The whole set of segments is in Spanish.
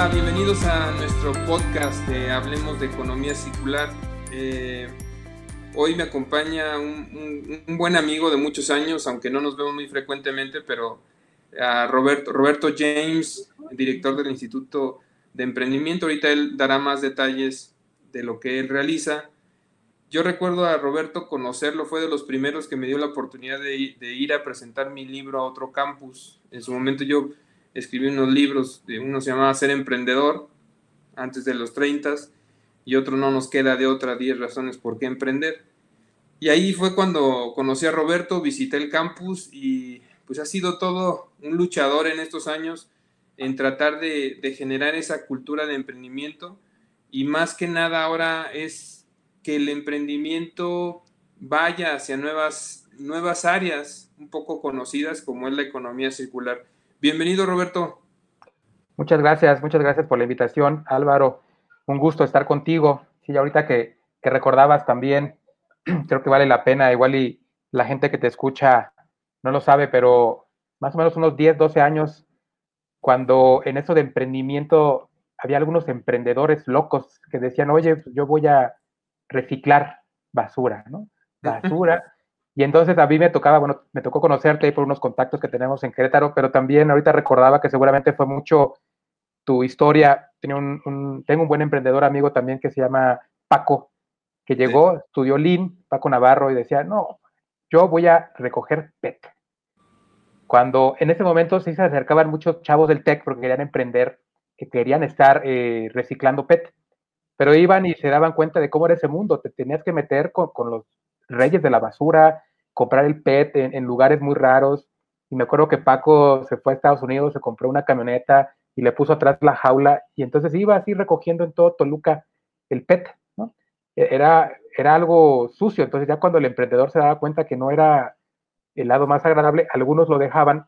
Hola, bienvenidos a nuestro podcast de Hablemos de Economía Circular. Eh, hoy me acompaña un, buen amigo de muchos años, aunque no nos vemos muy frecuentemente, pero a Roberto, Roberto James, director del Instituto de Emprendimiento. Ahorita él dará más detalles de lo que él realiza. Yo recuerdo a Roberto conocerlo, fue de los primeros que me dio la oportunidad de ir a presentar mi libro a otro campus. En su momento yo escribí unos libros, uno se llamaba Ser Emprendedor, antes de los 30, y otro no nos queda de otra 10 razones por qué emprender. Y ahí fue cuando conocí a Roberto, visité el campus y pues ha sido todo un luchador en estos años en tratar de, de generar esa cultura de emprendimiento y más que nada ahora es que el emprendimiento vaya hacia nuevas, nuevas áreas un poco conocidas como es la economía circular. Bienvenido, Roberto. Muchas gracias, muchas gracias por la invitación, Álvaro. Un gusto estar contigo. Sí, ahorita que, recordabas también, creo que vale la pena, igual y la gente que te escucha no lo sabe, pero más o menos unos 10, 12 años, cuando en eso de emprendimiento había algunos emprendedores locos que decían, oye, pues yo voy a reciclar basura, ¿no? Basura. Y entonces a mí me tocaba, bueno, me tocó conocerte ahí por unos contactos que tenemos en Querétaro, pero también ahorita recordaba que seguramente fue mucho tu historia. Tenía un, tengo un buen emprendedor amigo también que se llama Paco, que llegó, estudió Lean, Paco Navarro, y decía, no, yo voy a recoger PET. Cuando en ese momento sí se acercaban muchos chavos del TEC porque querían emprender, que querían estar eh, reciclando PET, pero iban y se daban cuenta de cómo era ese mundo, te tenías que meter con, con los reyes de la basura, comprar el PET en, lugares muy raros. Y me acuerdo que Paco se fue a Estados Unidos, se compró una camioneta y le puso atrás la jaula. Y entonces iba así recogiendo en todo Toluca el PET, ¿no? E, era, era algo sucio, entonces ya cuando el emprendedor se daba cuenta que no era el lado más agradable, algunos lo dejaban,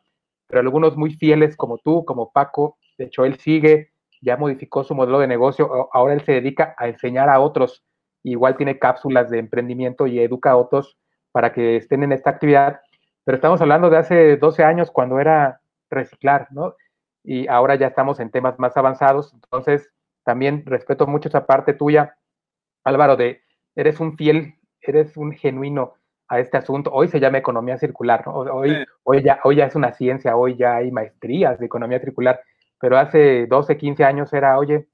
pero algunos muy fieles como tú, como Paco, de hecho él sigue, ya modificó su modelo de negocio, ahora él se dedica a enseñar a otros. Igual tiene cápsulas de emprendimiento y educa a otros para que estén en esta actividad. Pero estamos hablando de hace 12 años cuando era reciclar, ¿no? Y ahora ya estamos en temas más avanzados. Entonces, también respeto mucho esa parte tuya, Álvaro, de eres un fiel, eres un genuino a este asunto. Hoy se llama economía circular, ¿no? Hoy, hoy, ya, hoy ya es una ciencia, hoy ya hay maestrías de economía circular, pero hace 12, 15 años era, oye,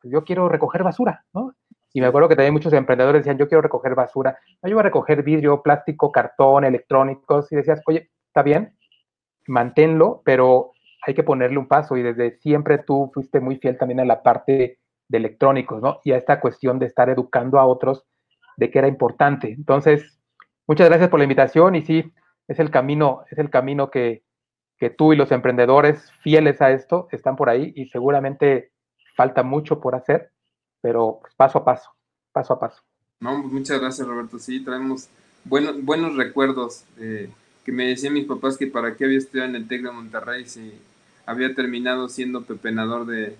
pues yo quiero recoger basura, ¿no? Y me acuerdo que también muchos emprendedores decían, yo quiero recoger basura, no, yo voy a recoger vidrio, plástico, cartón, electrónicos, y decías, oye, está bien, manténlo, pero hay que ponerle un paso, y desde siempre tú fuiste muy fiel también a la parte de electrónicos, ¿no? Y a esta cuestión de estar educando a otros de que era importante. Entonces, muchas gracias por la invitación, y sí, es el camino, es el camino que, que tú y los emprendedores fieles a esto están por ahí, y seguramente falta mucho por hacer, pero paso a paso, paso a paso. No, muchas gracias Roberto, sí, traemos buenos, buenos recuerdos que me decían mis papás que para qué había estudiado en el TEC de Monterrey si había terminado siendo pepenador de,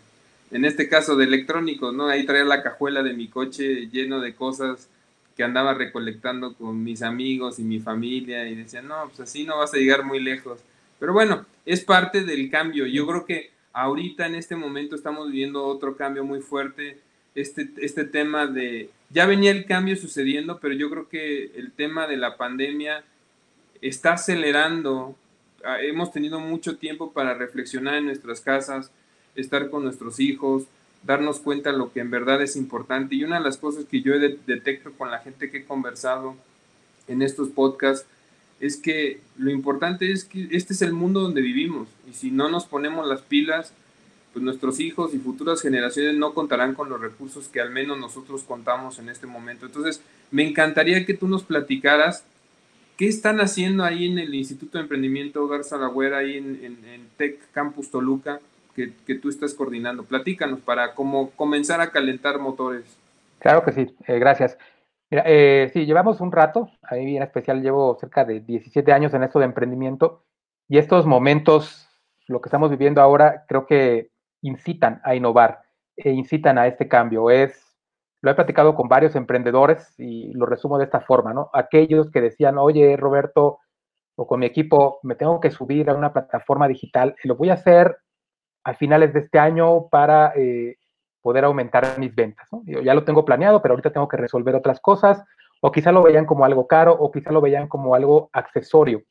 en este caso de electrónicos, ¿no? Ahí traía la cajuela de mi coche lleno de cosas que andaba recolectando con mis amigos y mi familia y decían, no, pues así no vas a llegar muy lejos. Pero bueno, es parte del cambio. Yo creo que ahorita en este momento estamos viviendo otro cambio muy fuerte este, este tema de, ya venía el cambio sucediendo, pero yo creo que el tema de la pandemia está acelerando. Ah, hemos tenido mucho tiempo para reflexionar en nuestras casas, estar con nuestros hijos, darnos cuenta de lo que en verdad es importante. Y una de las cosas que yo detecto con la gente que he conversado en estos podcasts es que lo importante es que este es el mundo donde vivimos y si no nos ponemos las pilas, pues nuestros hijos y futuras generaciones no contarán con los recursos que al menos nosotros contamos en este momento. Entonces, me encantaría que tú nos platicaras qué están haciendo ahí en el Instituto de Emprendimiento Garza Lagüera, ahí en, Tech Campus Toluca, que, que, tú estás coordinando. Platícanos para comenzar a calentar motores. Claro que sí, eh, gracias. Mira, eh, sí, llevamos un rato, ahí en especial llevo cerca de 17 años en esto de emprendimiento y estos momentos, lo que estamos viviendo ahora, creo que incitan a innovar e incitan a este cambio. Es, lo he platicado con varios emprendedores y lo resumo de esta forma, ¿no? Aquellos que decían, oye, Roberto, o con mi equipo, me tengo que subir a una plataforma digital lo voy a hacer a finales de este año para eh, poder aumentar mis ventas. Yo ya lo tengo planeado, pero ahorita tengo que resolver otras cosas, o quizá lo veían como algo caro, o quizá lo veían como algo accesorio.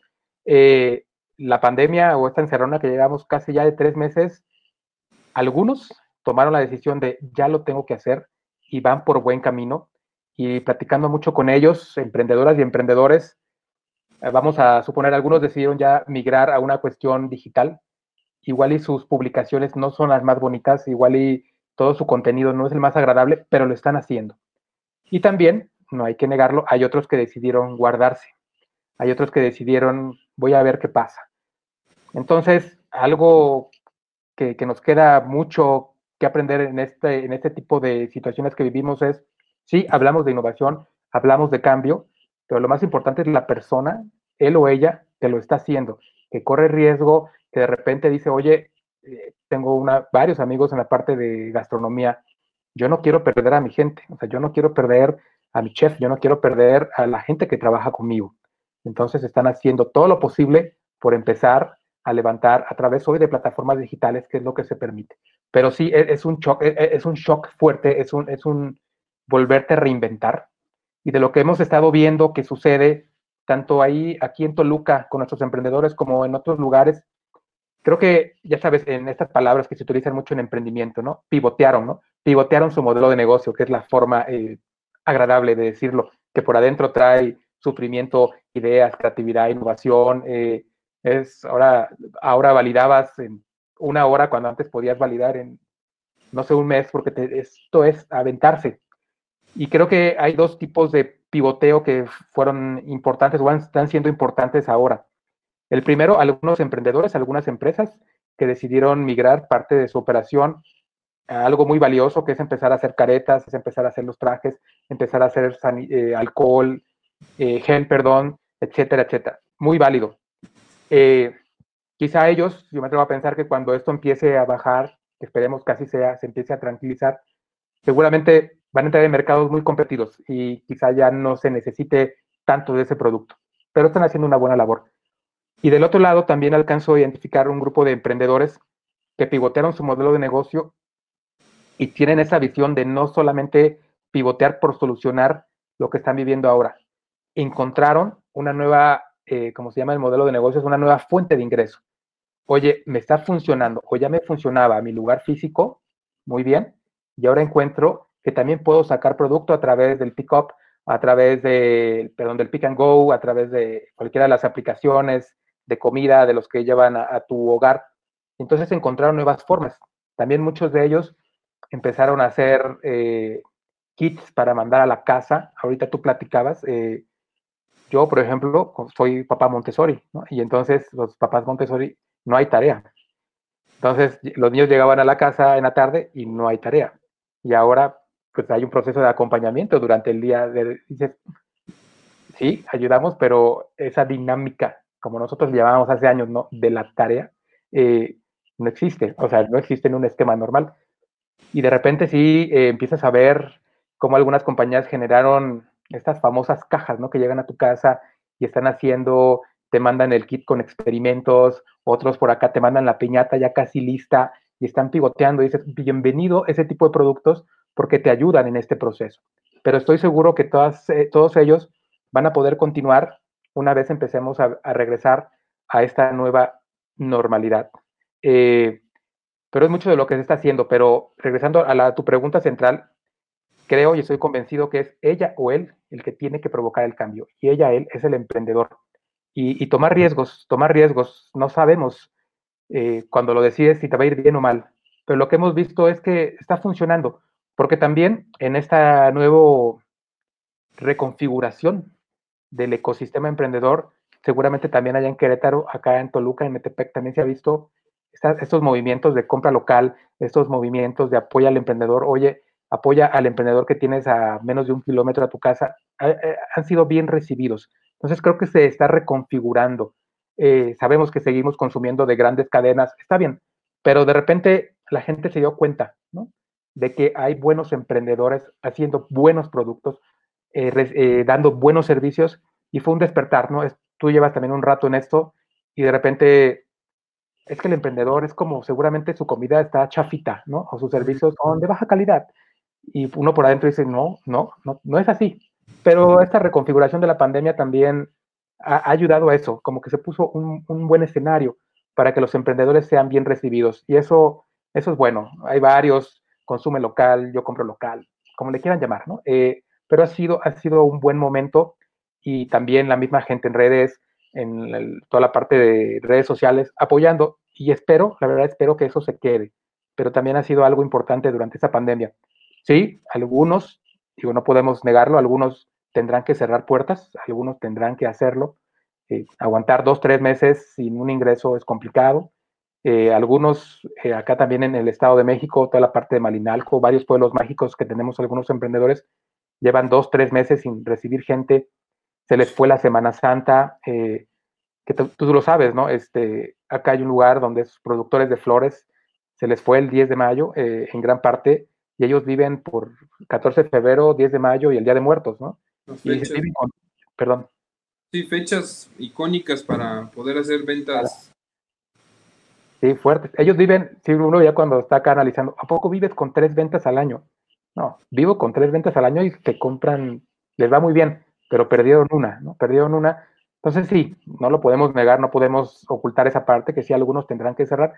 Eh, la pandemia o esta encerrona que llevamos casi ya de tres meses, algunos tomaron la decisión de ya lo tengo que hacer y van por buen camino. Y platicando mucho con ellos, emprendedoras y emprendedores, eh, vamos a suponer, algunos decidieron ya migrar a una cuestión digital. Igual y sus publicaciones no son las más bonitas, igual y todo su contenido no es el más agradable, pero lo están haciendo. Y también, no hay que negarlo, hay otros que decidieron guardarse. Hay otros que decidieron, voy a ver qué pasa. Entonces, algo que, nos queda mucho que aprender en este, en este tipo de situaciones que vivimos es, sí, hablamos de innovación, hablamos de cambio, pero lo más importante es la persona, él o ella, que lo está haciendo, que corre riesgo, que de repente dice, oye, eh, tengo una, varios amigos en la parte de gastronomía, yo no quiero perder a mi gente, o sea, yo no quiero perder a mi chef, yo no quiero perder a la gente que trabaja conmigo. Entonces están haciendo todo lo posible por empezar a levantar a través hoy de plataformas digitales, que es lo que se permite. Pero sí, e, es, un shock, e, e, es un shock fuerte, es un, es un volverte a reinventar. Y de lo que hemos estado viendo que sucede tanto ahí, aquí en Toluca, con nuestros emprendedores, como en otros lugares, creo que, ya sabes, en estas palabras que se utilizan mucho en emprendimiento, ¿no? Pivotearon, ¿no? Pivotearon su modelo de negocio, que es la forma eh, agradable de decirlo, que por adentro trae sufrimiento, ideas, creatividad, innovación, eh, es ahora, ahora validabas en una hora cuando antes podías validar en, no sé, un mes, porque esto es aventarse. Y creo que hay dos tipos de pivoteo que fueron importantes o están siendo importantes ahora. El primero, algunos emprendedores, algunas empresas que decidieron migrar parte de su operación a algo muy valioso, que es empezar a hacer caretas, empezar a hacer los trajes, empezar a hacer eh, alcohol, eh, gel, perdón, etcétera, etcétera. Muy válido. Eh, quizá ellos, yo me atrevo a pensar que cuando esto empiece a bajar, esperemos que así sea, se empiece a tranquilizar, seguramente van a entrar en mercados muy competidos y quizá ya no se necesite tanto de ese producto, pero están haciendo una buena labor. Y del otro lado también alcanzo a identificar un grupo de emprendedores que pivotearon su modelo de negocio y tienen esa visión de no solamente pivotear por solucionar lo que están viviendo ahora. Encontraron una nueva eh, como se llama el modelo de negocio, es una nueva fuente de ingreso. Oye, me está funcionando o ya me funcionaba mi lugar físico, muy bien, y ahora encuentro que también puedo sacar producto a través del pick-up, a través de, perdón, del pick and go, a través de cualquiera de las aplicaciones de comida de los que llevan a, tu hogar. Entonces encontraron nuevas formas. También muchos de ellos empezaron a hacer eh, kits para mandar a la casa. Ahorita tú platicabas, eh, yo, por ejemplo, soy papá Montessori. Y entonces los papás Montessori no hay tarea. Entonces los niños llegaban a la casa en la tarde y no hay tarea. Y ahora pues hay un proceso de acompañamiento durante el día. De, dices, sí, ayudamos, pero esa dinámica, como nosotros llevábamos hace años, ¿no? De la tarea, eh, no existe. O sea, no existe en un esquema normal. Y de repente sí eh, empiezas a ver cómo algunas compañías generaron estas famosas cajas, ¿no? Que llegan a tu casa y están haciendo, te mandan el kit con experimentos, otros por acá te mandan la piñata ya casi lista y están pivoteando. Y dices, bienvenido ese tipo de productos porque te ayudan en este proceso. Pero estoy seguro que eh, todos ellos van a poder continuar una vez empecemos a, regresar a esta nueva normalidad. Eh, pero es mucho de lo que se está haciendo. Pero regresando a, la, a tu pregunta central, creo y estoy convencido que es ella o él el que tiene que provocar el cambio. Y ella, él, es el emprendedor. Y, tomar riesgos, tomar riesgos. No sabemos eh, cuando lo decides si te va a ir bien o mal. Pero lo que hemos visto es que está funcionando. Porque también en esta nueva reconfiguración del ecosistema emprendedor, seguramente también allá en Querétaro, acá en Toluca, en Metepec, también se ha visto estos movimientos de compra local, estos movimientos de apoyo al emprendedor. Oye, apoya al emprendedor que tienes a menos de un kilómetro de tu casa, eh, han sido bien recibidos. Entonces creo que se está reconfigurando. Eh, sabemos que seguimos consumiendo de grandes cadenas, está bien, pero de repente la gente se dio cuenta, ¿no? De que hay buenos emprendedores haciendo buenos productos, eh, dando buenos servicios y fue un despertar, ¿no? tú llevas también un rato en esto y de repente es que el emprendedor es como seguramente su comida está chafita, ¿no? O sus servicios son de baja calidad. Y uno por adentro dice, no, no, no, no es así. Pero esta reconfiguración de la pandemia también ha, ayudado a eso, como que se puso un, un, buen escenario para que los emprendedores sean bien recibidos. Y eso, eso es bueno. Hay varios, consume local, yo compro local, como le quieran llamar, ¿no? Eh, pero ha sido, ha sido un buen momento y también la misma gente en redes, en toda la parte de redes sociales, apoyando. Y espero, la verdad, espero que eso se quede. Pero también ha sido algo importante durante esta pandemia. Sí, algunos, digo, no podemos negarlo, algunos tendrán que cerrar puertas, algunos tendrán que hacerlo. Eh, aguantar dos, tres meses sin un ingreso es complicado. Eh, algunos, eh, acá también en el Estado de México, toda la parte de Malinalco, varios pueblos mágicos que tenemos algunos emprendedores, llevan dos, tres meses sin recibir gente se les fue la Semana Santa, que tú, lo sabes, ¿no? Este, acá hay un lugar donde productores de flores se les fue el 10 de mayo en gran parte y ellos viven por 14 de febrero, 10 de mayo y el Día de Muertos, ¿no? perdón. Sí, fechas icónicas para poder hacer ventas. Sí, fuertes. Ellos viven, sí, uno ya cuando está acá analizando, ¿a poco vives con tres ventas al año? No, vivo con tres ventas al año y te compran, les va muy bien pero perdieron una, ¿no? Perdieron una. Entonces sí, no lo podemos negar, no podemos ocultar esa parte, que sí algunos tendrán que cerrar,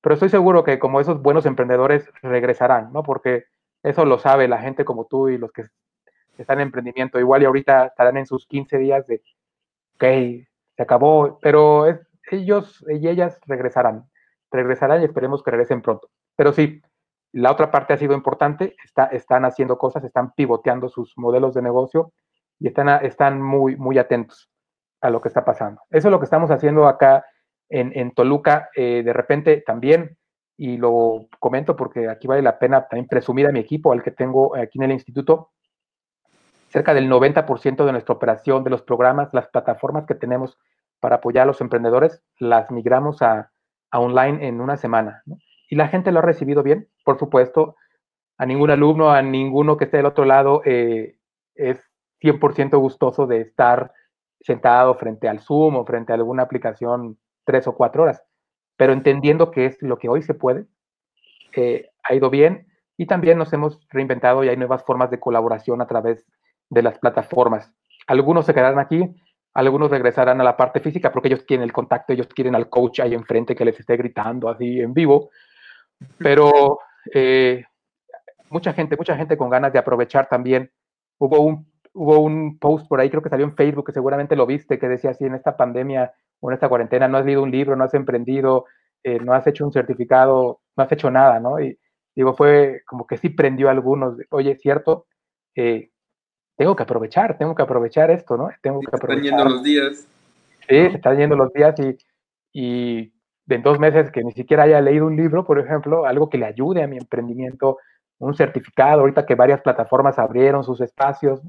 pero estoy seguro que como esos buenos emprendedores regresarán, ¿no? Porque eso lo sabe la gente como tú y los que están en emprendimiento. Igual y ahorita estarán en sus 15 días de, ok, se acabó, pero ellos y ellas regresarán, regresarán y esperemos que regresen pronto. Pero sí, la otra parte ha sido importante, está, están haciendo cosas, están pivoteando sus modelos de negocio y están, están muy, muy atentos a lo que está pasando. Eso es lo que estamos haciendo acá en, en Toluca. Eh, de repente también, y lo comento porque aquí vale la pena también presumir a mi equipo, al que tengo aquí en el instituto, cerca del 90% de nuestra operación, de los programas, las plataformas que tenemos para apoyar a los emprendedores, las migramos a, a online en una semana. Y la gente lo ha recibido bien, por supuesto. A ningún alumno, a ninguno que esté del otro lado, eh, es 100% gustoso de estar sentado frente al Zoom o frente a alguna aplicación tres o cuatro horas, pero entendiendo que es lo que hoy se puede, eh, ha ido bien y también nos hemos reinventado y hay nuevas formas de colaboración a través de las plataformas. Algunos se quedarán aquí, algunos regresarán a la parte física porque ellos quieren el contacto, ellos quieren al coach ahí enfrente que les esté gritando así en vivo, pero eh, mucha gente, mucha gente con ganas de aprovechar también. Hubo un hubo un post por ahí, creo que salió en Facebook, que seguramente lo viste, que decía así, en esta pandemia en esta cuarentena no has leído un libro, no has emprendido, eh, no has hecho un certificado, no has hecho nada, ¿no? Y digo, fue como que sí prendió a algunos, oye, es cierto, eh, tengo que aprovechar, tengo que aprovechar esto, ¿no? Tengo que aprovechar. Están yendo los días. Sí, se están yendo los días y, y en dos meses que ni siquiera haya leído un libro, por ejemplo, algo que le ayude a mi emprendimiento, un certificado, ahorita que varias plataformas abrieron sus espacios,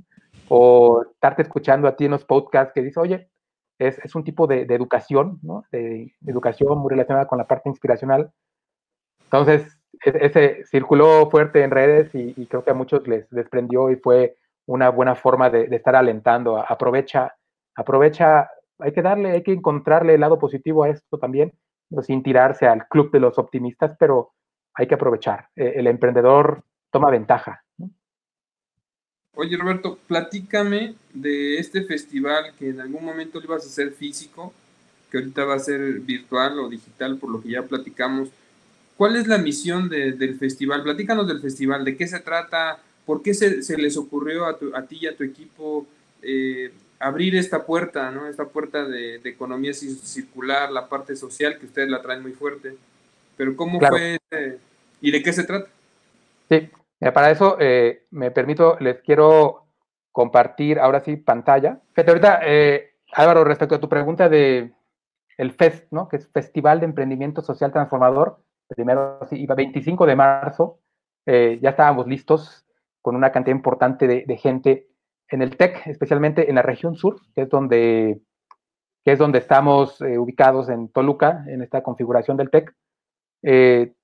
o estarte escuchando a ti en los podcasts que dice, oye, es, es un tipo de, de educación, ¿no? De, educación muy relacionada con la parte inspiracional. Entonces, e, ese circuló fuerte en redes y, creo que a muchos les desprendió y fue una buena forma de, de, estar alentando. Aprovecha, aprovecha, hay que darle, hay que encontrarle el lado positivo a esto también, sin tirarse al club de los optimistas, pero hay que aprovechar. E, el emprendedor toma ventaja. Oye Roberto, platícame de este festival que en algún momento lo ibas a hacer físico, que ahorita va a ser virtual o digital, por lo que ya platicamos. ¿Cuál es la misión de, del festival? Platícanos del festival, de qué se trata, por qué se, se les ocurrió a, tu, a, ti y a tu equipo eh, abrir esta puerta, ¿no? Esta puerta de, de, economía circular, la parte social, que ustedes la traen muy fuerte. Pero ¿cómo claro. fue este, y de qué se trata? Sí, para eso eh, me permito, les quiero compartir ahora sí pantalla. Fíjate, ahorita, eh, Álvaro, respecto a tu pregunta de el FEST, ¿no? que es Festival de Emprendimiento Social Transformador, primero sí, iba 25 de marzo, eh, ya estábamos listos con una cantidad importante de, gente en el TEC, especialmente en la región sur, que es donde, que es donde estamos ubicados en Toluca, en esta configuración del TEC. Te,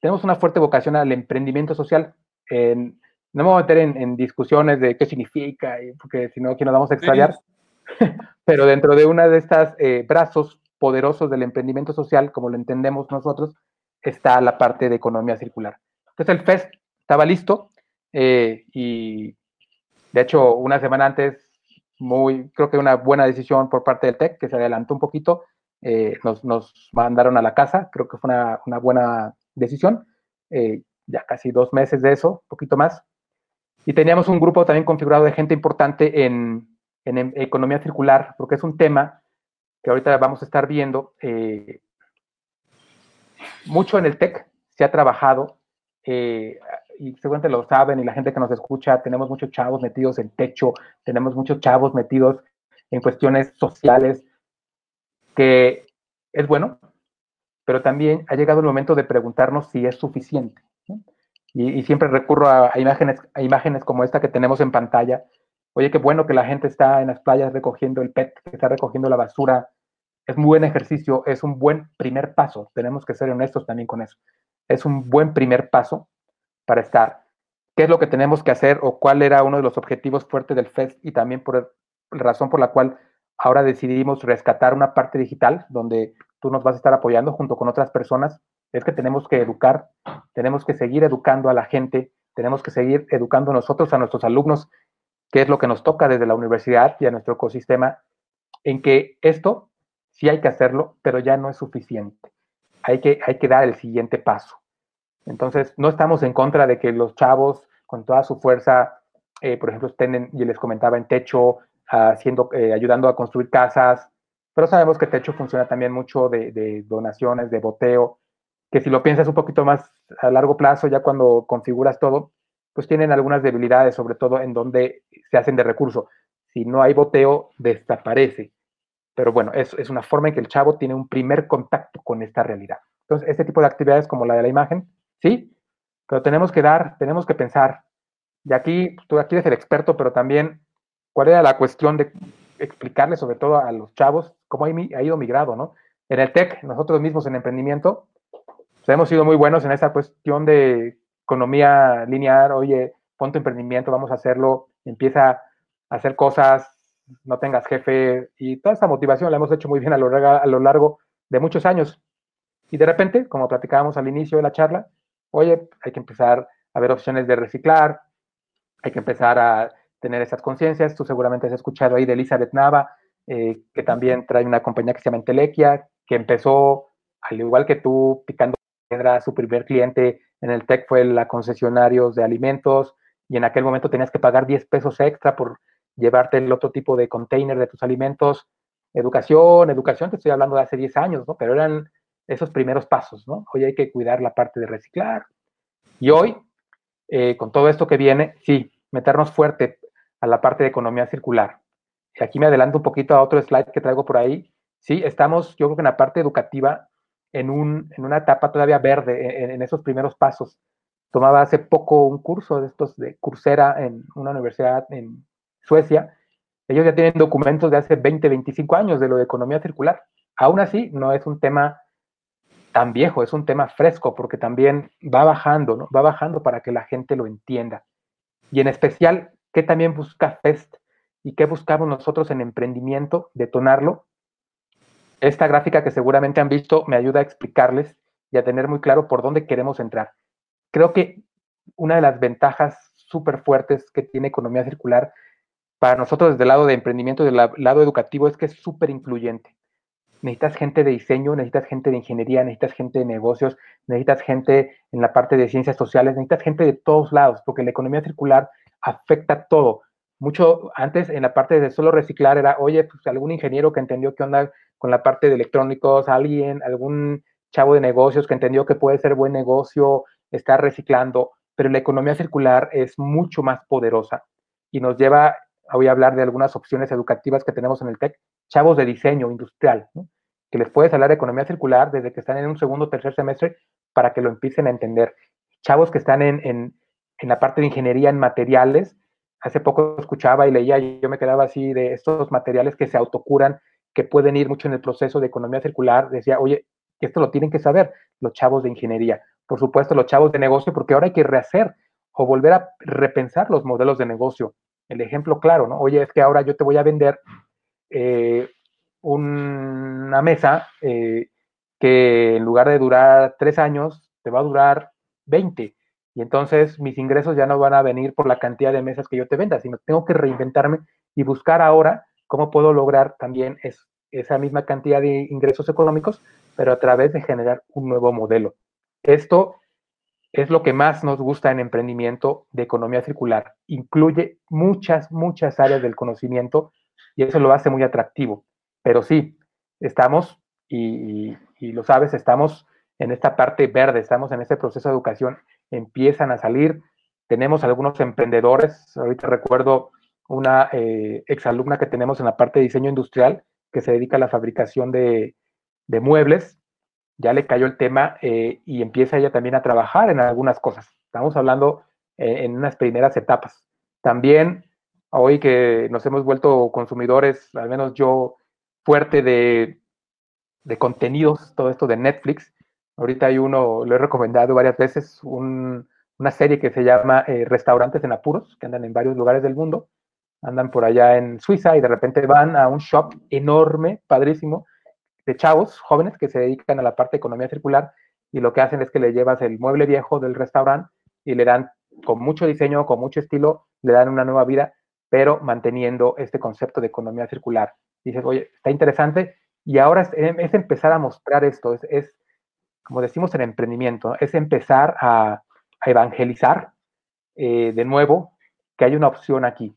tenemos una fuerte vocación al emprendimiento social no me voy a meter en, en, discusiones de qué significa, porque si no, aquí nos vamos a extraviar. Sí. Pero dentro de una de estas eh, brazos poderosos del emprendimiento social, como lo entendemos nosotros, está la parte de economía circular. Entonces el FEST estaba listo eh, y de hecho una semana antes, muy, creo que una buena decisión por parte del TEC, que se adelantó un poquito, eh, nos, nos, mandaron a la casa, creo que fue una, una buena decisión, eh, ya casi dos meses de eso, un poquito más, y teníamos un grupo también configurado de gente importante en, en, economía circular, porque es un tema que ahorita vamos a estar viendo. Eh, mucho en el TEC se ha trabajado, eh, y seguramente lo saben, y la gente que nos escucha, tenemos muchos chavos metidos en techo, tenemos muchos chavos metidos en cuestiones sociales, que es bueno, pero también ha llegado el momento de preguntarnos si es suficiente. Y, siempre recurro a, imágenes, a imágenes como esta que tenemos en pantalla. Oye, qué bueno que la gente está en las playas recogiendo el PET, que está recogiendo la basura. Es un buen ejercicio, es un buen primer paso. Tenemos que ser honestos también con eso. Es un buen primer paso para estar. ¿Qué es lo que tenemos que hacer o cuál era uno de los objetivos fuertes del FEST y también por la razón por la cual ahora decidimos rescatar una parte digital donde tú nos vas a estar apoyando junto con otras personas, es que tenemos que educar, tenemos que seguir educando a la gente, tenemos que seguir educando nosotros, a nuestros alumnos, que es lo que nos toca desde la universidad y a nuestro ecosistema, en que esto sí hay que hacerlo, pero ya no es suficiente. Hay que, hay que dar el siguiente paso. Entonces, no estamos en contra de que los chavos, con toda su fuerza, eh, por ejemplo, estén, y les comentaba, en techo, haciendo, eh, ayudando a construir casas, pero sabemos que Techo funciona también mucho de, donaciones, de boteo, que si lo piensas un poquito más a largo plazo, ya cuando configuras todo, pues tienen algunas debilidades, sobre todo en donde se hacen de recurso. Si no hay boteo, desaparece. Pero bueno, es, es una forma en que el chavo tiene un primer contacto con esta realidad. Entonces, este tipo de actividades como la de la imagen, sí, pero tenemos que dar, tenemos que pensar. Y aquí, tú aquí eres el experto, pero también cuál era la cuestión de explicarle sobre todo a los chavos cómo ha ido migrado, ¿no? En el TEC, nosotros mismos en emprendimiento, pues, hemos sido muy buenos en esa cuestión de economía lineal, oye, pon tu emprendimiento, vamos a hacerlo, empieza a hacer cosas, no tengas jefe, y toda esa motivación la hemos hecho muy bien a lo, a lo largo de muchos años. Y de repente, como platicábamos al inicio de la charla, oye, hay que empezar a ver opciones de reciclar, hay que empezar a tener esas conciencias. Tú seguramente has escuchado ahí de Elizabeth Nava, eh, que también trae una compañía que se llama Entelequia, que empezó, al igual que tú, picando piedra, su primer cliente en el TEC fue la concesionarios de alimentos, y en aquel momento tenías que pagar 10 pesos extra por llevarte el otro tipo de container de tus alimentos. Educación, educación, te estoy hablando de hace 10 años, ¿no? Pero eran esos primeros pasos, ¿no? Hoy hay que cuidar la parte de reciclar. Y hoy, eh, con todo esto que viene, sí, meternos fuerte a la parte de economía circular. Y aquí me adelanto un poquito a otro slide que traigo por ahí. Sí, estamos, yo creo que en la parte educativa, en, un, en una etapa todavía verde, en, esos primeros pasos. Tomaba hace poco un curso de estos de Coursera en una universidad en Suecia. Ellos ya tienen documentos de hace 20, 25 años de lo de economía circular. Aún así, no es un tema tan viejo, es un tema fresco porque también va bajando, ¿no? Va bajando para que la gente lo entienda. Y en especial ¿Qué también busca FEST y qué buscamos nosotros en emprendimiento? Detonarlo. Esta gráfica que seguramente han visto me ayuda a explicarles y a tener muy claro por dónde queremos entrar. Creo que una de las ventajas súper fuertes que tiene economía circular para nosotros desde el lado de emprendimiento, del lado educativo, es que es súper incluyente. Necesitas gente de diseño, necesitas gente de ingeniería, necesitas gente de negocios, necesitas gente en la parte de ciencias sociales, necesitas gente de todos lados, porque la economía circular afecta todo. Mucho antes en la parte de solo reciclar era, oye, pues algún ingeniero que entendió qué onda con la parte de electrónicos, alguien, algún chavo de negocios que entendió que puede ser buen negocio estar reciclando, pero la economía circular es mucho más poderosa y nos lleva, voy a hablar de algunas opciones educativas que tenemos en el TEC, chavos de diseño industrial, que les puedes hablar de economía circular desde que están en un segundo o tercer semestre para que lo empiecen a entender. Chavos que están en en la parte de ingeniería en materiales. Hace poco escuchaba y leía y yo me quedaba así de estos materiales que se autocuran, que pueden ir mucho en el proceso de economía circular. Decía, oye, esto lo tienen que saber los chavos de ingeniería. Por supuesto, los chavos de negocio, porque ahora hay que rehacer o volver a repensar los modelos de negocio. El ejemplo claro, ¿no? Oye, es que ahora yo te voy a vender eh, una mesa eh, que en lugar de durar tres años, te va a durar 20. Y entonces mis ingresos ya no van a venir por la cantidad de mesas que yo te venda, sino tengo que reinventarme y buscar ahora cómo puedo lograr también esa misma cantidad de ingresos económicos, pero a través de generar un nuevo modelo. Esto es lo que más nos gusta en emprendimiento de economía circular. Incluye muchas, muchas áreas del conocimiento y eso lo hace muy atractivo. Pero sí, estamos, y, lo sabes, estamos en esta parte verde, estamos en ese proceso de educación, empiezan a salir. Tenemos algunos emprendedores, ahorita recuerdo una eh, exalumna que tenemos en la parte de diseño industrial que se dedica a la fabricación de, muebles, ya le cayó el tema eh, y empieza ella también a trabajar en algunas cosas. Estamos hablando eh, en unas primeras etapas. También hoy que nos hemos vuelto consumidores, al menos yo, fuerte de, de contenidos, todo esto de Netflix. Ahorita hay uno, lo he recomendado varias veces, una serie que se llama Restaurantes en Apuros, que andan en varios lugares del mundo andan por allá en Suiza y de repente van a un shop enorme, padrísimo, de chavos jóvenes que se dedican a la parte de economía circular y lo que hacen es que le llevas el mueble viejo del restaurante y le dan con mucho diseño, con mucho estilo, le dan una nueva vida, pero manteniendo este concepto de economía circular. Dices, oye, está interesante y ahora es, empezar a mostrar esto, es, como decimos en emprendimiento, es empezar a, evangelizar eh, de nuevo que hay una opción aquí,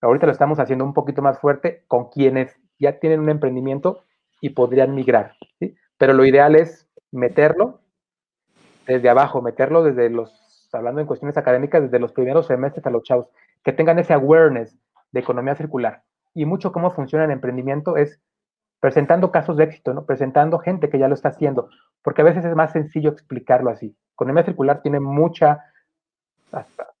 Ahorita lo estamos haciendo un poquito más fuerte con quienes ya tienen un emprendimiento y podrían migrar. Pero lo ideal es meterlo desde abajo, meterlo desde los, hablando en cuestiones académicas, desde los primeros semestres a los chavos, que tengan ese awareness de economía circular. Y mucho cómo funciona el emprendimiento es presentando casos de éxito, ¿no? Presentando gente que ya lo está haciendo, porque a veces es más sencillo explicarlo así. Economía circular tiene mucha,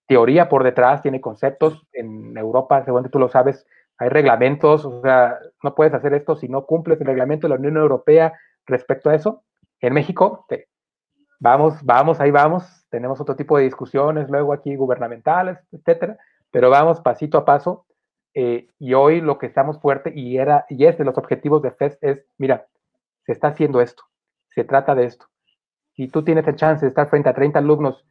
teoría por detrás, tiene conceptos. En Europa, según tú lo sabes, hay reglamentos, o sea, no puedes hacer esto si no cumples el reglamento de la Unión Europea respecto a eso. En México, vamos, vamos, ahí vamos, tenemos otro tipo de discusiones luego aquí gubernamentales, etcétera, pero vamos pasito a paso. Eh, y hoy lo que estamos fuerte y era y es de los objetivos de FES es, mira, se está haciendo esto, se trata de esto. Si tú tienes el chance de estar frente a 30 alumnos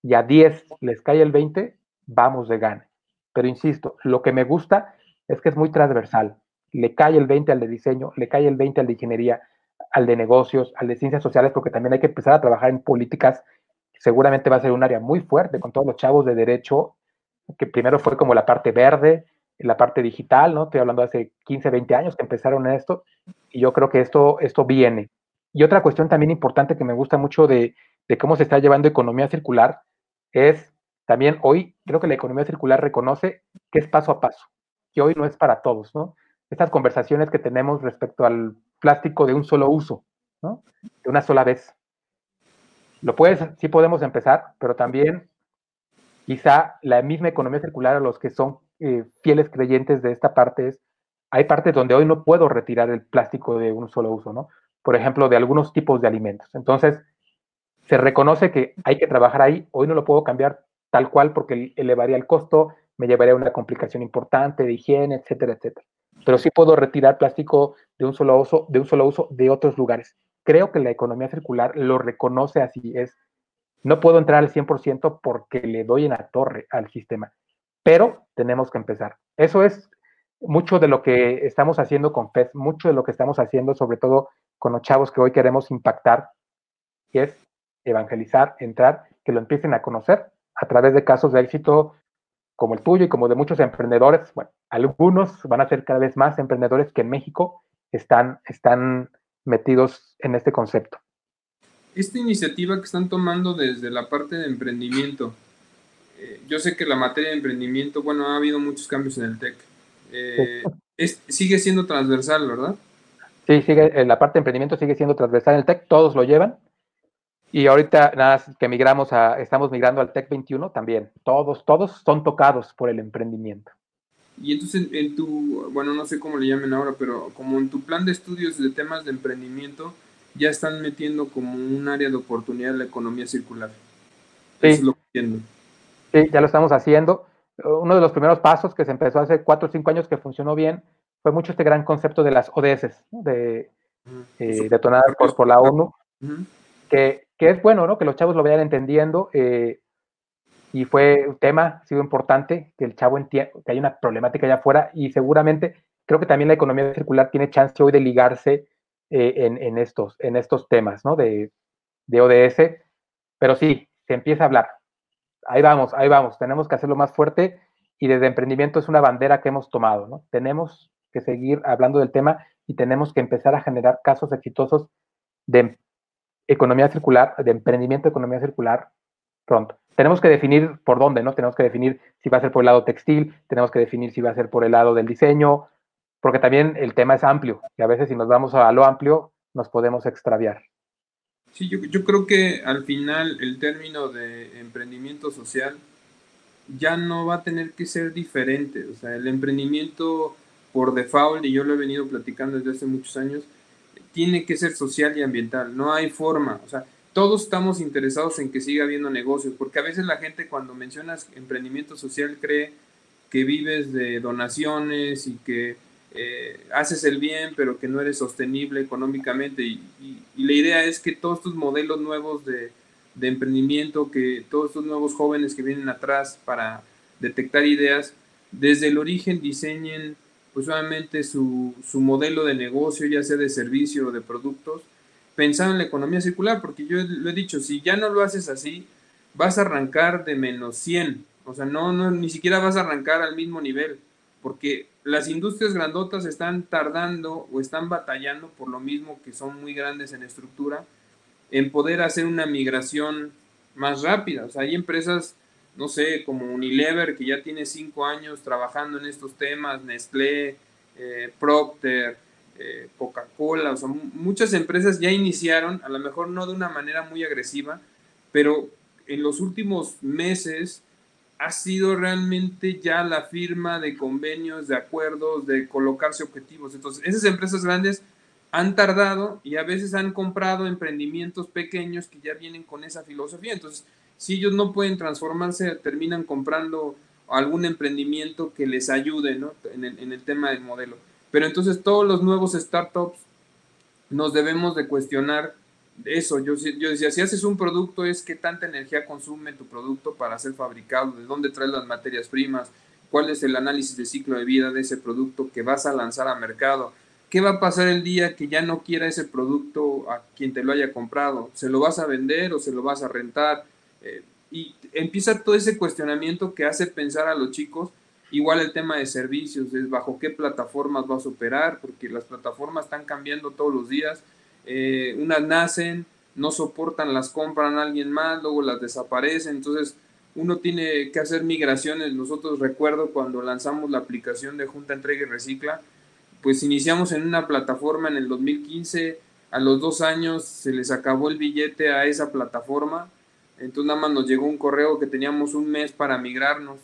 y a 10 les cae el 20, vamos de gane. Pero insisto, lo que me gusta es que es muy transversal. Le cae el 20 al de diseño, le cae el 20 al de ingeniería, al de negocios, al de ciencias sociales, porque también hay que empezar a trabajar en políticas. Seguramente va a ser un área muy fuerte con todos los chavos de derecho, que primero fue como la parte verde, la parte digital, ¿no? Estoy hablando de hace 15, 20 años que empezaron esto, y yo creo que esto, esto viene. Y otra cuestión también importante que me gusta mucho de, de cómo se está llevando economía circular es también hoy, creo que la economía circular reconoce que es paso a paso, que hoy no es para todos, ¿no? Estas conversaciones que tenemos respecto al plástico de un solo uso, ¿no? De una sola vez. Lo puedes, sí podemos empezar, pero también quizá la misma economía circular a los que son eh, fieles creyentes de esta parte es, hay partes donde hoy no puedo retirar el plástico de un solo uso, ¿no? Por ejemplo, de algunos tipos de alimentos. Entonces, se reconoce que hay que trabajar ahí. Hoy no lo puedo cambiar tal cual porque elevaría el costo, me llevaría a una complicación importante de higiene, etcétera, etcétera. Pero sí puedo retirar plástico de un solo uso, de un solo uso de otros lugares. Creo que la economía circular lo reconoce así, es no puedo entrar al 100% porque le doy en la torre al sistema, pero tenemos que empezar. Eso es mucho de lo que estamos haciendo con FES, mucho de lo que estamos haciendo, sobre todo con los chavos que hoy queremos impactar, es evangelizar, entrar, que lo empiecen a conocer a través de casos de éxito como el tuyo y como de muchos emprendedores. Bueno, algunos van a ser cada vez más emprendedores que en México están, están metidos en este concepto. Esta iniciativa que están tomando desde la parte de emprendimiento, eh, yo sé que la materia de emprendimiento, bueno, ha habido muchos cambios en el TEC. Eh, sigue siendo transversal, ¿verdad? Sí, sigue, eh, la parte de emprendimiento sigue siendo transversal en el TEC, todos lo llevan, y ahorita nada que migramos a, estamos migrando al Tech 21 también. Todos, todos son tocados por el emprendimiento. Y entonces en tu, bueno, no sé cómo le llamen ahora, pero como en tu plan de estudios de temas de emprendimiento, ya están metiendo como un área de oportunidad la economía circular. Sí. Eso es lo que entiendo. Sí, ya lo estamos haciendo. Uno de los primeros pasos que se empezó hace cuatro o cinco años que funcionó bien fue mucho este gran concepto de las ODS, de, eh, detonadas por, por, la ONU, que, que, es bueno, ¿no? Que los chavos lo vayan entendiendo. Eh, y fue un tema, ha sido importante, que el chavo entienda que hay una problemática allá afuera y seguramente creo que también la economía circular tiene chance hoy de ligarse eh, en, en, estos, en estos temas, ¿no? De, de ODS, pero sí, se empieza a hablar. Ahí vamos, ahí vamos, tenemos que hacerlo más fuerte y desde emprendimiento es una bandera que hemos tomado, ¿no? Tenemos que seguir hablando del tema y tenemos que empezar a generar casos exitosos de economía circular, de emprendimiento de economía circular pronto. Tenemos que definir por dónde, ¿no? Tenemos que definir si va a ser por el lado textil, tenemos que definir si va a ser por el lado del diseño, porque también el tema es amplio y a veces si nos vamos a lo amplio nos podemos extraviar. Sí, yo, yo creo que al final el término de emprendimiento social ya no va a tener que ser diferente. O sea, el emprendimiento por default, y yo lo he venido platicando desde hace muchos años, tiene que ser social y ambiental. No hay forma. O sea, todos estamos interesados en que siga habiendo negocios, porque a veces la gente cuando mencionas emprendimiento social cree que vives de donaciones y que eh, haces el bien, pero que no eres sostenible económicamente. Y, la idea es que todos estos modelos nuevos de, de emprendimiento, que todos estos nuevos jóvenes que vienen atrás para detectar ideas, desde el origen diseñen pues obviamente su, modelo de negocio, ya sea de servicio o de productos, pensando en la economía circular, porque yo lo he dicho, si ya no lo haces así, vas a arrancar de menos 100, o sea, no, ni siquiera vas a arrancar al mismo nivel, porque las industrias grandotas están tardando o están batallando por lo mismo que son muy grandes en estructura, en poder hacer una migración más rápida. O sea, hay empresas, no sé, como Unilever, que ya tiene cinco años trabajando en estos temas, Nestlé, eh, Procter, eh, Coca-Cola, o sea, muchas empresas ya iniciaron, a lo mejor no de una manera muy agresiva, pero en los últimos meses ha sido realmente ya la firma de convenios, de acuerdos, de colocarse objetivos. Entonces, esas empresas grandes han tardado y a veces han comprado emprendimientos pequeños que ya vienen con esa filosofía. Entonces, si ellos no pueden transformarse, terminan comprando algún emprendimiento que les ayude ¿no? en, el, en el tema del modelo. Pero entonces todos los nuevos startups nos debemos de cuestionar eso. Yo, yo decía, si haces un producto es qué tanta energía consume tu producto para ser fabricado, de dónde traes las materias primas, cuál es el análisis de ciclo de vida de ese producto que vas a lanzar a mercado ¿Qué va a pasar el día que ya no quiera ese producto a quien te lo haya comprado? ¿Se lo vas a vender o se lo vas a rentar? Eh, y empieza todo ese cuestionamiento que hace pensar a los chicos. Igual el tema de servicios, es bajo qué plataformas vas a operar, porque las plataformas están cambiando todos los días. Eh, unas nacen, no soportan, las compran a alguien más, luego las desaparecen. Entonces, uno tiene que hacer migraciones. Nosotros recuerdo cuando lanzamos la aplicación de Junta Entrega y Recicla, pues iniciamos en una plataforma en el 2015, a los dos años se les acabó el billete a esa plataforma, entonces nada más nos llegó un correo que teníamos un mes para migrarnos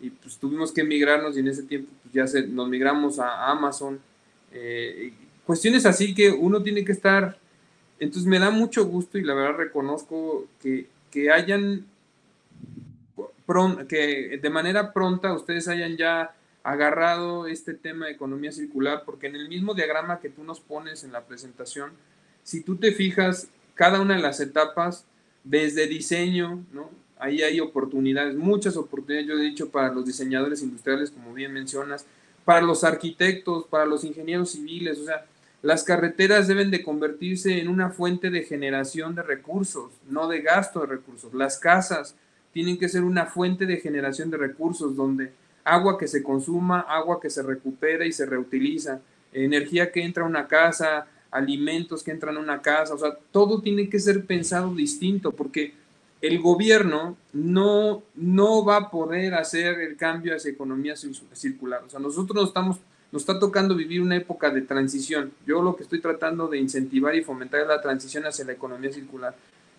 y pues tuvimos que migrarnos y en ese tiempo pues ya se, nos migramos a Amazon. Eh, cuestiones así que uno tiene que estar, entonces me da mucho gusto y la verdad reconozco que, que hayan, que de manera pronta ustedes hayan ya agarrado este tema de economía circular, porque en el mismo diagrama que tú nos pones en la presentación, si tú te fijas, cada una de las etapas, desde diseño, ¿no? Ahí hay oportunidades, muchas oportunidades, yo he dicho, para los diseñadores industriales, como bien mencionas, para los arquitectos, para los ingenieros civiles, o sea, las carreteras deben de convertirse en una fuente de generación de recursos, no de gasto de recursos. Las casas tienen que ser una fuente de generación de recursos donde agua que se consuma, agua que se recupera y se reutiliza, energía que entra a una casa, alimentos que entran a una casa, o sea, todo tiene que ser pensado distinto porque el gobierno no, no va a poder hacer el cambio hacia economía circular. O sea, nosotros nos estamos, nos está tocando vivir una época de transición. Yo lo que estoy tratando de incentivar y fomentar es la transición hacia la economía circular.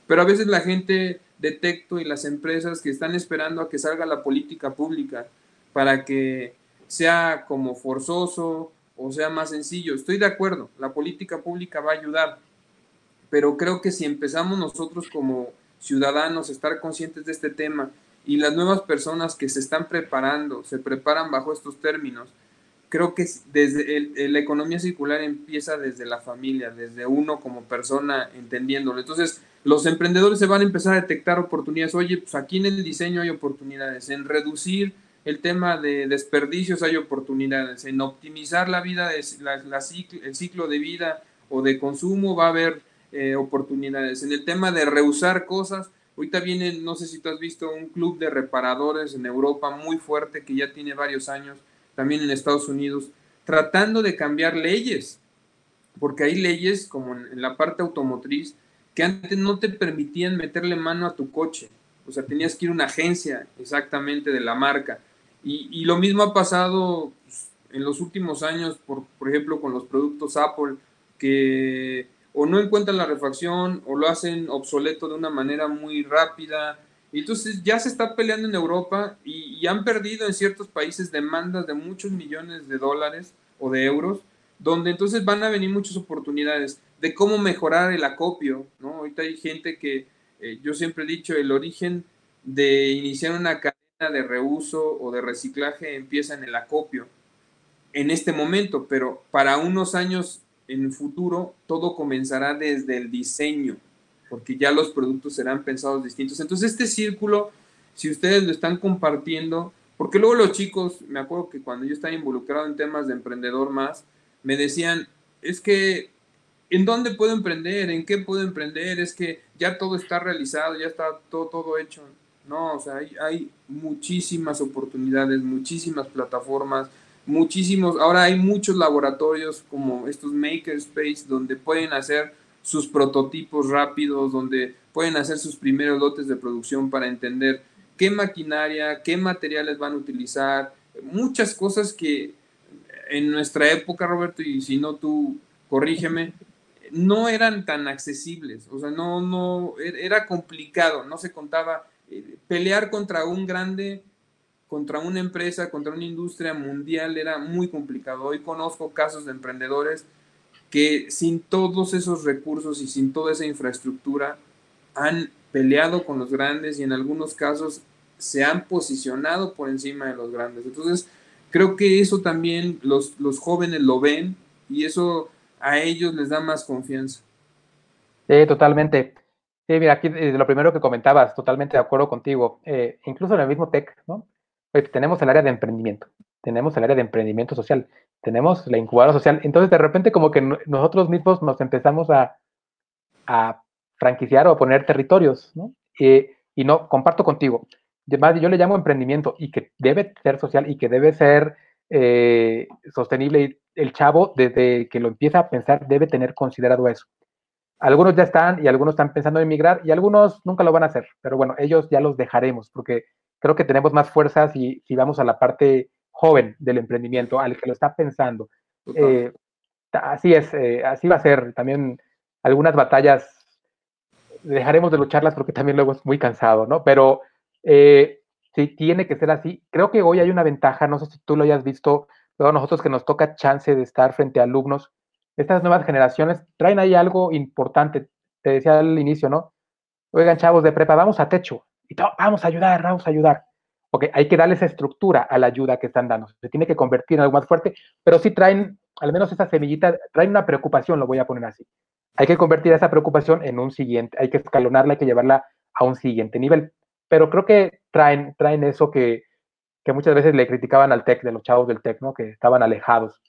Pero a veces la gente detecto y las empresas que están esperando a que salga la política pública para que sea como forzoso o sea más sencillo. Estoy de acuerdo, la política pública va a ayudar, pero creo que si empezamos nosotros como ciudadanos a estar conscientes de este tema y las nuevas personas que se están preparando, se preparan bajo estos términos, creo que desde la economía circular empieza desde la familia, desde uno como persona entendiéndolo. Entonces, los emprendedores se van a empezar a detectar oportunidades. Oye, pues aquí en el diseño hay oportunidades, en reducir el tema de desperdicios hay oportunidades, en optimizar la vida, el ciclo de vida o de consumo va a haber eh, oportunidades. En el tema de reusar cosas, ahorita viene, no sé si tú has visto, un club de reparadores en Europa muy fuerte que ya tiene varios años también en Estados Unidos, tratando de cambiar leyes, porque hay leyes como en, la parte automotriz que antes no te permitían meterle mano a tu coche, o sea, tenías que ir a una agencia exactamente de la marca. Y, lo mismo ha pasado pues, en los últimos años, por, por ejemplo, con los productos Apple, que o no encuentran la refacción o lo hacen obsoleto de una manera muy rápida y entonces ya se está peleando en Europa y, han perdido en ciertos países demandas de muchos millones de dólares o de euros, donde entonces van a venir muchas oportunidades de cómo mejorar el acopio, ¿no? Ahorita hay gente que, eh, yo siempre he dicho, el origen de iniciar una cadena de reuso o de reciclaje empieza en el acopio, en este momento, pero para unos años en el futuro todo comenzará desde el diseño, porque ya los productos serán pensados distintos. Entonces este círculo, si ustedes lo están compartiendo, porque luego los chicos, me acuerdo que cuando yo estaba involucrado en temas de emprendedor más, me decían, es que, ¿en dónde puedo emprender? ¿En qué puedo emprender? Es que ya todo está realizado, ya está todo, todo hecho. No, o sea, hay, hay muchísimas oportunidades, muchísimas plataformas, muchísimos, ahora hay muchos laboratorios como estos makerspace donde pueden hacer sus prototipos rápidos, donde pueden hacer sus primeros lotes de producción para entender qué maquinaria, qué materiales van a utilizar, muchas cosas que en nuestra época, Roberto, y si no tú corrígeme, no eran tan accesibles, o sea, no, no, er, era complicado, no se contaba, eh, pelear contra un grande, contra una empresa, contra una industria mundial era muy complicado. Hoy conozco casos de emprendedores que sin todos esos recursos y sin toda esa infraestructura han peleado con los grandes y en algunos casos se han posicionado por encima de los grandes. Entonces, creo que eso también los, los jóvenes lo ven y eso a ellos les da más confianza. Sí, totalmente. Sí, mira, aquí eh, lo primero que comentabas, totalmente de acuerdo contigo. Eh, incluso en el mismo TEC, ¿no? Pues, tenemos el área de emprendimiento, tenemos el área de emprendimiento social, tenemos la incubadora social. Entonces, de repente, como que nosotros mismos nos empezamos a, a franquiciar o a poner territorios, ¿no? y no, comparto contigo. Yo le llamo emprendimiento y que debe ser social y que debe ser eh, sostenible. El chavo, desde que lo empieza a pensar, debe tener considerado eso. Algunos ya están y algunos están pensando en emigrar y algunos nunca lo van a hacer, pero bueno, ellos ya los dejaremos porque creo que tenemos más fuerzas si, si vamos a la parte joven del emprendimiento, al que lo está pensando. Eh, así es, eh, así va a ser. También algunas batallas dejaremos de lucharlas porque también luego es muy cansado, ¿no? Pero eh, sí, tiene que ser así. Creo que hoy hay una ventaja, no sé si tú lo hayas visto, pero nosotros que nos toca chance de estar frente a alumnos, estas nuevas generaciones traen ahí algo importante. Te decía al inicio, ¿no? Oigan, chavos de prepa, vamos a techo y vamos a ayudar, vamos a ayudar. Ok, hay que darle esa estructura a la ayuda que están dando. Se tiene que convertir en algo más fuerte, pero sí traen, al menos esa semillita, traen una preocupación, lo voy a poner así. Hay que convertir esa preocupación en un siguiente, hay que escalonarla, hay que llevarla a un siguiente nivel. Pero creo que traen, traen eso que, que muchas veces le criticaban al TEC, de los chavos del TEC, ¿no? Que estaban alejados.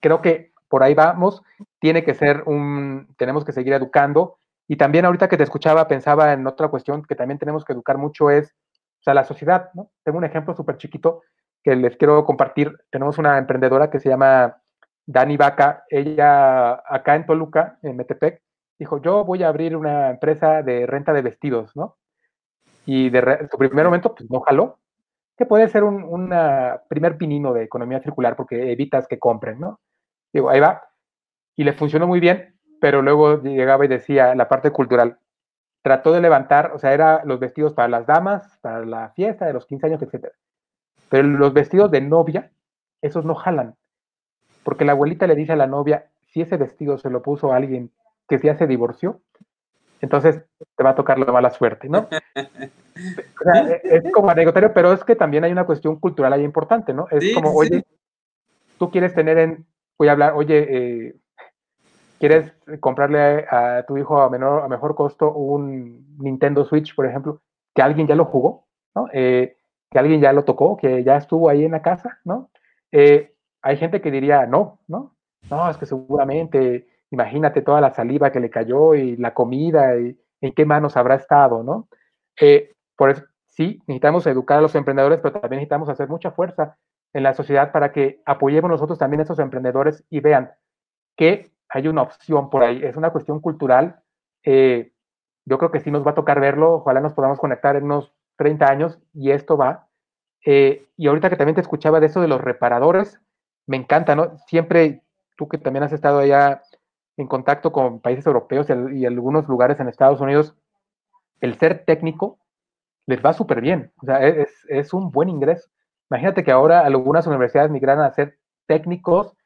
Creo que por ahí vamos, tiene que ser un, tenemos que seguir educando. Y también ahorita que te escuchaba, pensaba en otra cuestión que también tenemos que educar mucho es o sea, la sociedad, ¿no? Tengo un ejemplo súper chiquito que les quiero compartir. Tenemos una emprendedora que se llama Dani Vaca. Ella, acá en Toluca, en Metepec, dijo, yo voy a abrir una empresa de renta de vestidos, ¿no? Y de su primer momento, pues no jaló, que puede ser un primer pinino de economía circular porque evitas que compren, ¿no? Digo, ahí va. Y le funcionó muy bien, pero luego llegaba y decía la parte cultural, trató de levantar, o sea, eran los vestidos para las damas, para la fiesta de los 15 años, etc. Pero los vestidos de novia, esos no jalan. Porque la abuelita le dice a la novia, si ese vestido se lo puso a alguien que ya se divorció, entonces te va a tocar la mala suerte, ¿no? O sea, es como anecdotario, pero es que también hay una cuestión cultural ahí importante, ¿no? Es como, oye, tú quieres tener en, voy a hablar, oye, eh, quieres comprarle a, tu hijo a, menor, a mejor costo un Nintendo Switch, por ejemplo, que alguien ya lo jugó, ¿no? Eh, que alguien ya lo tocó, que ya estuvo ahí en la casa, ¿no? Eh, hay gente que diría, no, ¿no? No, es que seguramente, imagínate toda la saliva que le cayó y la comida y en qué manos habrá estado, ¿no? por eso, sí, necesitamos educar a los emprendedores, pero también necesitamos hacer mucha fuerza en la sociedad para que apoyemos nosotros también a esos emprendedores y vean que hay una opción por ahí. Es una cuestión cultural. Eh, yo creo que sí nos va a tocar verlo. Ojalá nos podamos conectar en unos 30 años y esto va. Eh, y ahorita que también te escuchaba de eso de los reparadores, me encanta, ¿no? Siempre tú que también has estado allá en contacto con países europeos y, y algunos lugares en Estados Unidos, el ser técnico les va súper bien. O sea, es, es, un buen ingreso. Imagínate que ahora algunas universidades migran a ser técnicos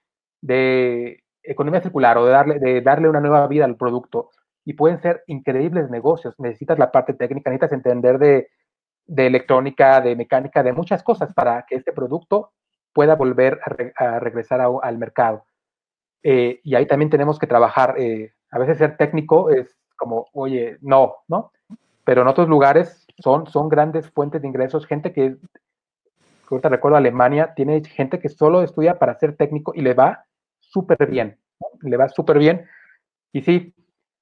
de economía circular o de darle, de darle una nueva vida al producto. Y pueden ser increíbles negocios. Necesitas la parte técnica, necesitas entender de, de electrónica, de mecánica, de muchas cosas para que este producto pueda volver a, regresar al mercado. Eh, y ahí también tenemos que trabajar. Eh, a veces ser técnico es como, oye, no, ¿no? Pero en otros lugares son, son grandes fuentes de ingresos. Gente que ahorita recuerdo Alemania, tiene gente que solo estudia para ser técnico y le va súper bien, le va súper bien. Y sí,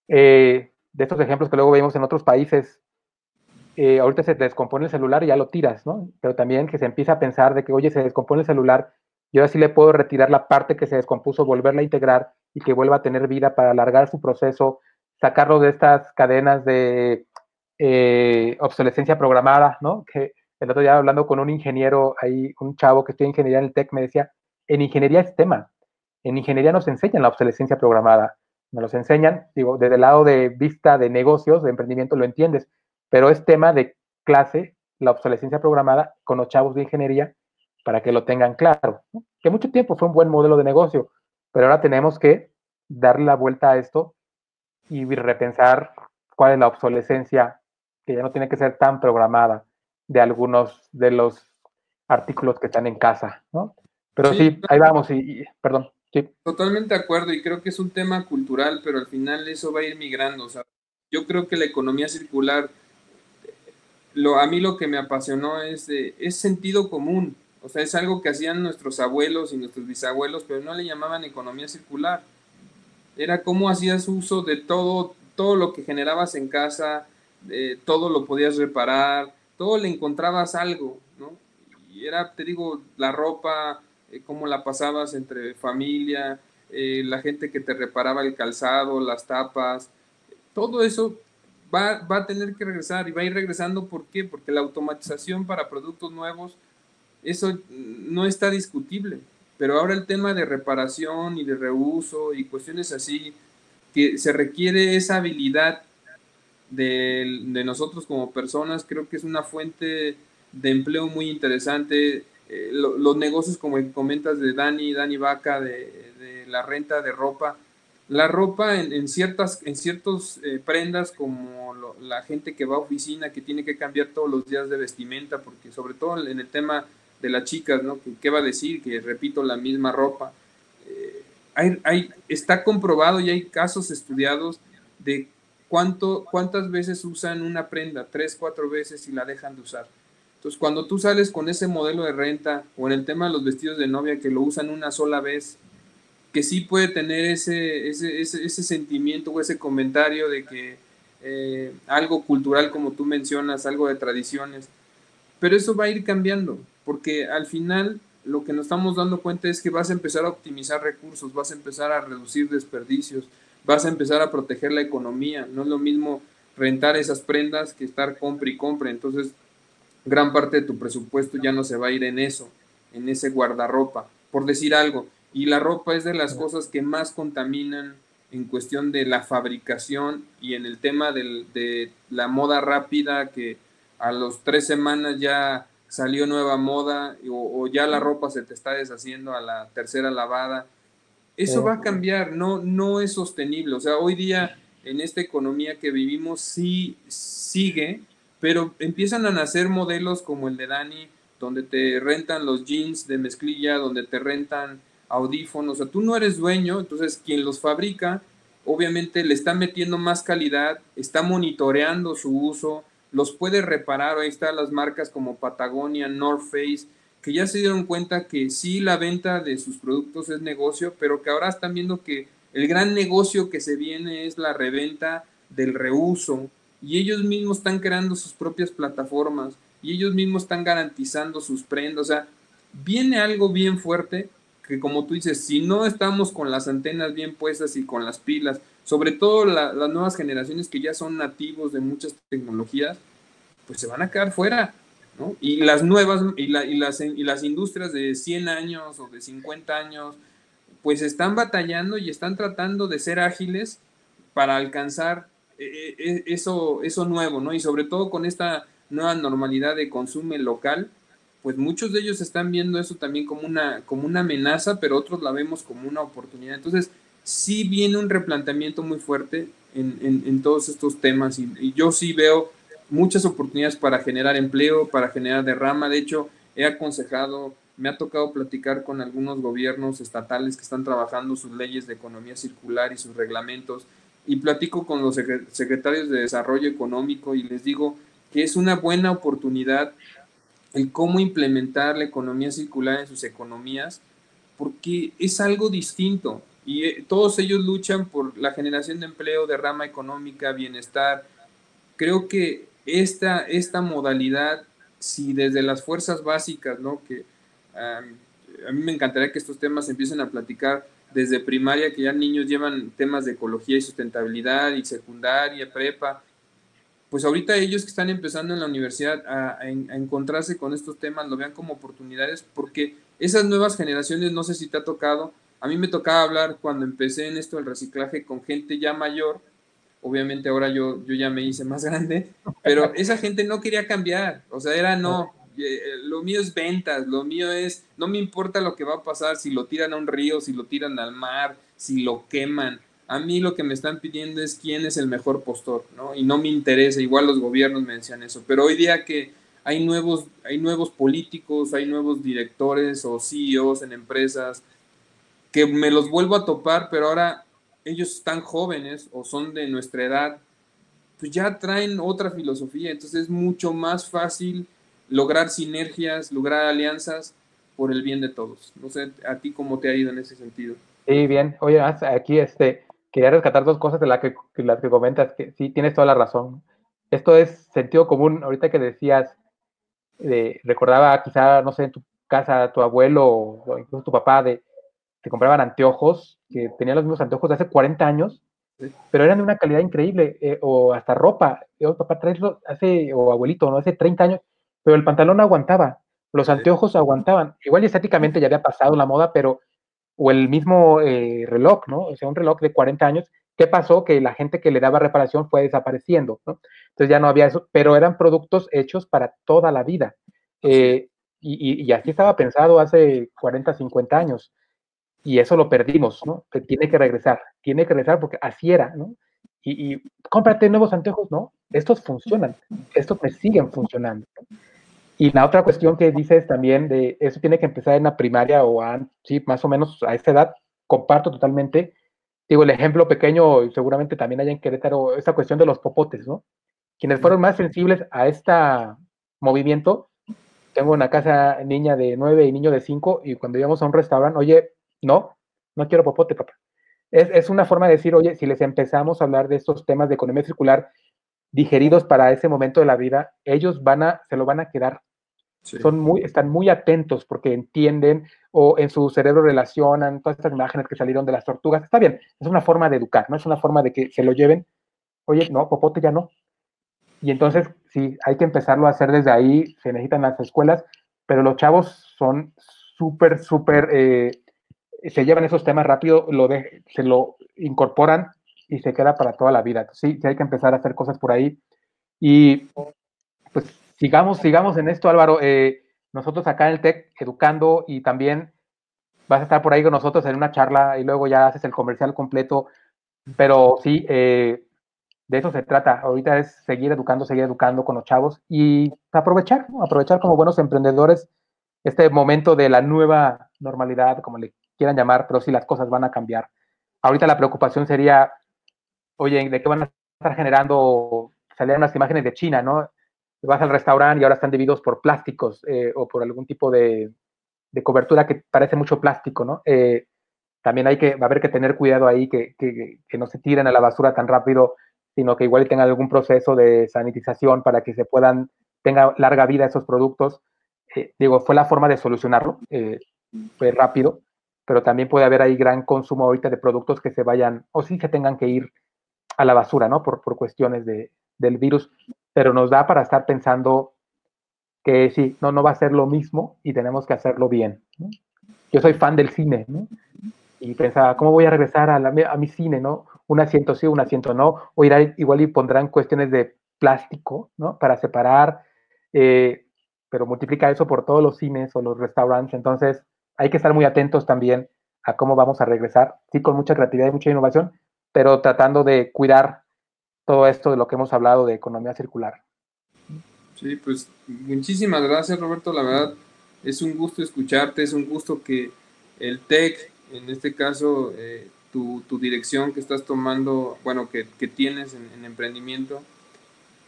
eh, de estos ejemplos que luego vemos en otros países, eh, ahorita se descompone el celular y ya lo tiras, ¿no? Pero también que se empieza a pensar de que, oye, se descompone el celular, yo así le puedo retirar la parte que se descompuso, volverla a integrar y que vuelva a tener vida para alargar su proceso, sacarlo de estas cadenas de eh, obsolescencia programada, ¿no? Que el otro día hablando con un ingeniero, ahí un chavo que estudia ingeniería en el TEC, me decía, en ingeniería es tema, en ingeniería nos enseñan la obsolescencia programada, nos los enseñan, digo, desde el lado de vista de negocios, de emprendimiento, lo entiendes, pero es tema de clase la obsolescencia programada con los chavos de ingeniería para que lo tengan claro. Que mucho tiempo fue un buen modelo de negocio, pero ahora tenemos que darle la vuelta a esto y repensar cuál es la obsolescencia que ya no tiene que ser tan programada de algunos de los artículos que están en casa, ¿no? Pero sí, ahí vamos, y perdón. Totalmente de acuerdo y creo que es un tema cultural, pero al final eso va a ir migrando. O sea, yo creo que la economía circular, lo, a mí lo que me apasionó es, es sentido común. O sea, es algo que hacían nuestros abuelos y nuestros bisabuelos, pero no le llamaban economía circular. Era cómo hacías uso de todo, todo lo que generabas en casa, todo lo podías reparar, todo le encontrabas algo, ¿no? Y era, te digo, la ropa, cómo la pasabas entre familia, eh, la gente que te reparaba el calzado, las tapas, todo eso va, va, a tener que regresar y va a ir regresando. ¿Por qué? Porque la automatización para productos nuevos, eso no está discutible. Pero ahora el tema de reparación y de reuso y cuestiones así, que se requiere esa habilidad de, de nosotros como personas, creo que es una fuente de empleo muy interesante eh, los negocios como comentas de Dani, Dani Vaca, de, la renta de ropa. La ropa en, ciertas, en ciertos eh, prendas como la gente que va a oficina, que tiene que cambiar todos los días de vestimenta, porque sobre todo en el tema de las chicas, ¿no? ¿Qué va a decir? Que repito la misma ropa. Eh, hay, está comprobado y hay casos estudiados de cuánto, cuántas veces usan una prenda, tres, cuatro veces y la dejan de usar. Entonces, cuando tú sales con ese modelo de renta o en el tema de los vestidos de novia que lo usan una sola vez, que sí puede tener ese, ese, ese, sentimiento o ese comentario de que eh, algo cultural, como tú mencionas, algo de tradiciones, pero eso va a ir cambiando, porque al final lo que nos estamos dando cuenta es que vas a empezar a optimizar recursos, vas a empezar a reducir desperdicios, vas a empezar a proteger la economía. No es lo mismo rentar esas prendas que estar compra y compra. Entonces, gran parte de tu presupuesto ya no se va a ir en eso, en ese guardarropa, por decir algo. Y la ropa es de las cosas que más contaminan en cuestión de la fabricación y en el tema de la moda rápida que a los tres semanas ya salió nueva moda o, o, ya la ropa se te está deshaciendo a la tercera lavada. Eso va a cambiar, no, no es sostenible. O sea, hoy día en esta economía que vivimos sí sigue, pero empiezan a nacer modelos como el de Dani, donde te rentan los jeans de mezclilla, donde te rentan audífonos, o sea, tú no eres dueño, entonces quien los fabrica, obviamente le está metiendo más calidad, está monitoreando su uso, los puede reparar, ahí están las marcas como Patagonia, North Face, que ya se dieron cuenta que sí la venta de sus productos es negocio, pero que ahora están viendo que el gran negocio que se viene es la reventa del reuso y ellos mismos están creando sus propias plataformas y ellos mismos están garantizando sus prendas, o sea, viene algo bien fuerte que como tú dices, si no estamos con las antenas bien puestas y con las pilas, sobre todo las nuevas generaciones que ya son nativos de muchas tecnologías, pues se van a quedar fuera. Y las nuevas, y, las, y las industrias de 100 años o de 50 años, pues están batallando y están tratando de ser ágiles para alcanzar eso, eso nuevo, ¿no? Y sobre todo con esta nueva normalidad de consumo local, pues muchos de ellos están viendo eso también como una, como una amenaza, pero otros la vemos como una oportunidad. Entonces, sí viene un replanteamiento muy fuerte en, todos estos temas y, yo sí veo muchas oportunidades para generar empleo, para generar derrama. De hecho, he aconsejado, me ha tocado platicar con algunos gobiernos estatales que están trabajando sus leyes de economía circular y sus reglamentos y platico con los secretarios de desarrollo económico y les digo que es una buena oportunidad el cómo implementar la economía circular en sus economías, porque es algo distinto y eh, todos ellos luchan por la generación de empleo, de rama económica, bienestar. Creo que esta, esta modalidad, si desde las fuerzas básicas, ¿no? que a mí me encantaría que estos temas empiecen a platicar desde primaria, que ya niños llevan temas de ecología y sustentabilidad, y secundaria, prepa, pues ahorita ellos que están empezando en la universidad a, encontrarse con estos temas lo vean como oportunidades porque esas nuevas generaciones, no sé si te ha tocado, a mí me tocaba hablar cuando empecé en esto del reciclaje con gente ya mayor, obviamente ahora yo, yo ya me hice más grande, pero esa gente no quería cambiar, o sea, era no, lo mío es ventas, lo mío es, no me importa lo que va a pasar, si lo tiran a un río, si lo tiran al mar, si lo queman, a mí lo que me están pidiendo es quién es el mejor postor, ¿no? Y no me interesa, igual los gobiernos me decían eso, pero hoy día que hay nuevos, hay nuevos políticos, hay nuevos directores o CEOs en empresas que me los vuelvo a topar, pero ahora ellos están jóvenes o son de nuestra edad, pues ya traen otra filosofía, entonces es mucho más fácil lograr sinergias, lograr alianzas por el bien de todos. No sé, a ti cómo te ha ido en ese sentido. Sí, bien. Oye, aquí este, quería rescatar dos cosas de las que, las que comentas, que sí, tienes toda la razón. Esto es sentido común. Ahorita que decías, eh, recordaba quizá, no sé, en tu casa, tu abuelo o incluso tu papá, de que compraban anteojos, que tenían los mismos anteojos de hace 40 años, pero eran de una calidad increíble, eh, o hasta ropa. Yo, papá, traeslo hace, o abuelito, ¿no? Hace 30 años, pero el pantalón aguantaba, los anteojos aguantaban. Igual estéticamente ya había pasado la moda, pero o el mismo eh, reloj, ¿no? O sea, un reloj de 40 años, ¿qué pasó? Que la gente que le daba reparación fue desapareciendo, ¿no? Entonces ya no había eso, pero eran productos hechos para toda la vida. Eh, y, y, así estaba pensado hace 40, 50 años. Y eso lo perdimos, ¿no? Que tiene que regresar, tiene que regresar porque así era, ¿no? Y, y cómprate nuevos anteojos, ¿no? Estos funcionan, estos me siguen funcionando. ¿no? Y la otra cuestión que dices también de eso tiene que empezar en la primaria o sí, más o menos a esa edad, comparto totalmente. Digo, el ejemplo pequeño, seguramente también hay en Querétaro, esta cuestión de los popotes, ¿no? Quienes fueron más sensibles a este movimiento, tengo una casa niña de nueve y niño de cinco, y cuando íbamos a un restaurante, oye, no, no quiero popote, papá. Es, es una forma de decir, oye, si les empezamos a hablar de estos temas de economía circular, digeridos para ese momento de la vida, ellos van a, se lo van a quedar. Son muy, están muy atentos porque entienden o en su cerebro relacionan todas estas imágenes que salieron de las tortugas. Está bien, es una forma de educar, no es una forma de que se lo lleven. Oye, no, popote ya no. Y entonces, sí, hay que empezarlo a hacer desde ahí, se necesitan las escuelas, pero los chavos son súper, súper, eh, se llevan esos temas rápido, lo de, se lo incorporan y se queda para toda la vida. Sí, sí hay que empezar a hacer cosas por ahí. Y sigamos, sigamos en esto, Álvaro. Eh, nosotros acá en el TEC educando y también vas a estar por ahí con nosotros en una charla y luego ya haces el comercial completo. Pero sí, eh, de eso se trata. Ahorita es seguir educando, seguir educando con los chavos y aprovechar, aprovechar como buenos emprendedores este momento de la nueva normalidad, como le quieran llamar, pero sí las cosas van a cambiar. Ahorita la preocupación sería, oye, ¿de qué van a estar generando? Salían unas imágenes de China, ¿no? Vas al restaurante y ahora están divididos por plásticos eh, o por algún tipo de, cobertura que parece mucho plástico, ¿no? Eh, también hay que, va a haber que tener cuidado ahí, que, que, no se tiren a la basura tan rápido, sino que igual tengan algún proceso de sanitización para que se puedan, tenga larga vida esos productos. Eh, digo, fue la forma de solucionarlo, fue rápido, pero también puede haber ahí gran consumo ahorita de productos que se vayan, o sí se tengan que ir a la basura, ¿no? Por, por cuestiones de, del virus, pero nos da para estar pensando que sí, no, no va a ser lo mismo y tenemos que hacerlo bien. Yo soy fan del cine, y pensaba, ¿cómo voy a regresar a, a, mi cine, no? Un asiento sí, un asiento no, o irá igual y pondrán cuestiones de plástico, ¿no? Para separar, eh, pero multiplica eso por todos los cines o los restaurantes, entonces hay que estar muy atentos también a cómo vamos a regresar, sí, con mucha creatividad y mucha innovación, pero tratando de cuidar todo esto de lo que hemos hablado de economía circular. Sí, pues muchísimas gracias Roberto, la verdad es un gusto escucharte, es un gusto que el TEC en este caso, eh, tu, dirección que estás tomando, bueno, que, tienes en, emprendimiento,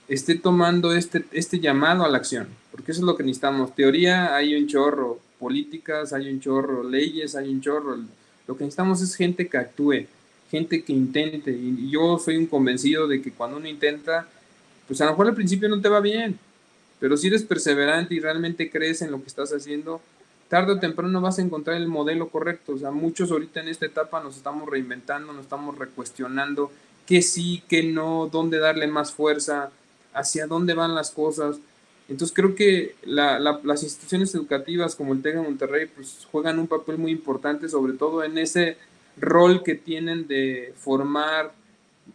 esté tomando este, este llamado a la acción, porque eso es lo que necesitamos. Teoría hay un chorro, políticas hay un chorro, leyes hay un chorro. Lo que necesitamos es gente que actúe, gente que intente. Y yo soy un convencido de que cuando uno intenta, pues a lo mejor al principio no te va bien, pero si eres perseverante y realmente crees en lo que estás haciendo, tarde o temprano vas a encontrar el modelo correcto. O sea, muchos ahorita en esta etapa nos estamos reinventando, nos estamos recuestionando qué sí, qué no, dónde darle más fuerza, hacia dónde van las cosas. Entonces creo que las instituciones educativas como el TEC de Monterrey pues juegan un papel muy importante, sobre todo en ese rol que tienen de formar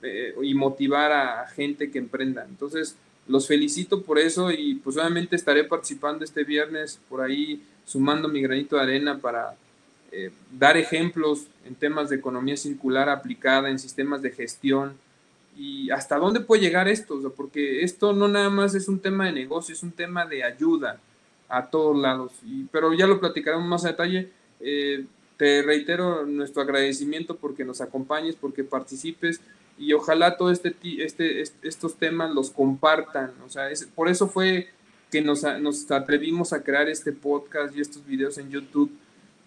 eh, y motivar a gente que emprenda. Entonces los felicito por eso y pues obviamente estaré participando este viernes por ahí sumando mi granito de arena para eh, dar ejemplos en temas de economía circular aplicada, en sistemas de gestión y hasta dónde puede llegar esto, porque esto no nada más es un tema de negocio, es un tema de ayuda a todos lados, pero ya lo platicaremos más a detalle. Eh, te reitero nuestro agradecimiento porque nos acompañes, porque participes y ojalá todos este, este, estos temas los compartan. O sea, es, por eso fue que nos, nos atrevimos a crear este podcast y estos videos en YouTube,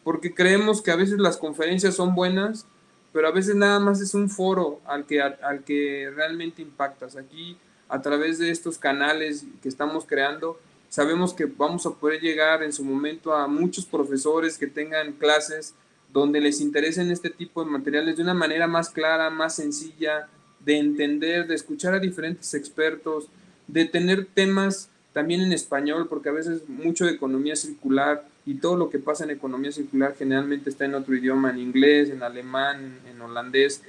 porque creemos que a veces las conferencias son buenas, pero a veces nada más es un foro al que, al que realmente impactas. Aquí, a través de estos canales que estamos creando, sabemos que vamos a poder llegar en su momento a muchos profesores que tengan clases donde les interesen este tipo de materiales de una manera más clara, más sencilla, de entender, de escuchar a diferentes expertos, de tener temas también en español, porque a veces mucho de economía circular y todo lo que pasa en economía circular generalmente está en otro idioma, en inglés, en alemán, en holandés.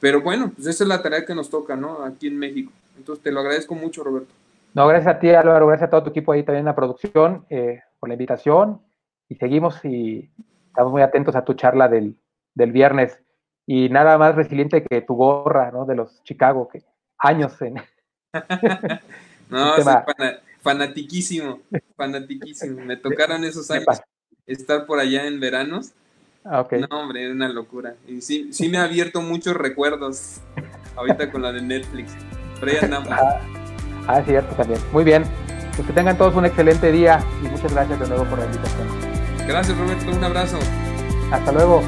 Pero bueno, pues esa es la tarea que nos toca, ¿no? Aquí en México. Entonces te lo agradezco mucho, Roberto. No, gracias a ti, Álvaro, gracias a todo tu equipo ahí también en la producción eh, por la invitación y seguimos y estamos muy atentos a tu charla del, del viernes y nada más resiliente que tu gorra, ¿no? De los Chicago, que años en... no, fanatiquísimo, fanatiquísimo. Me tocaron esos años estar por allá en veranos. Ah, no, hombre, es una locura. Y sí, sí me ha abierto muchos recuerdos ahorita con la de Netflix. Pero ya andamos. Ah, ah, cierto, también. Muy bien. Pues que tengan todos un excelente día y muchas gracias de nuevo por la invitación. Gracias, Roberto. Un abrazo. Hasta luego.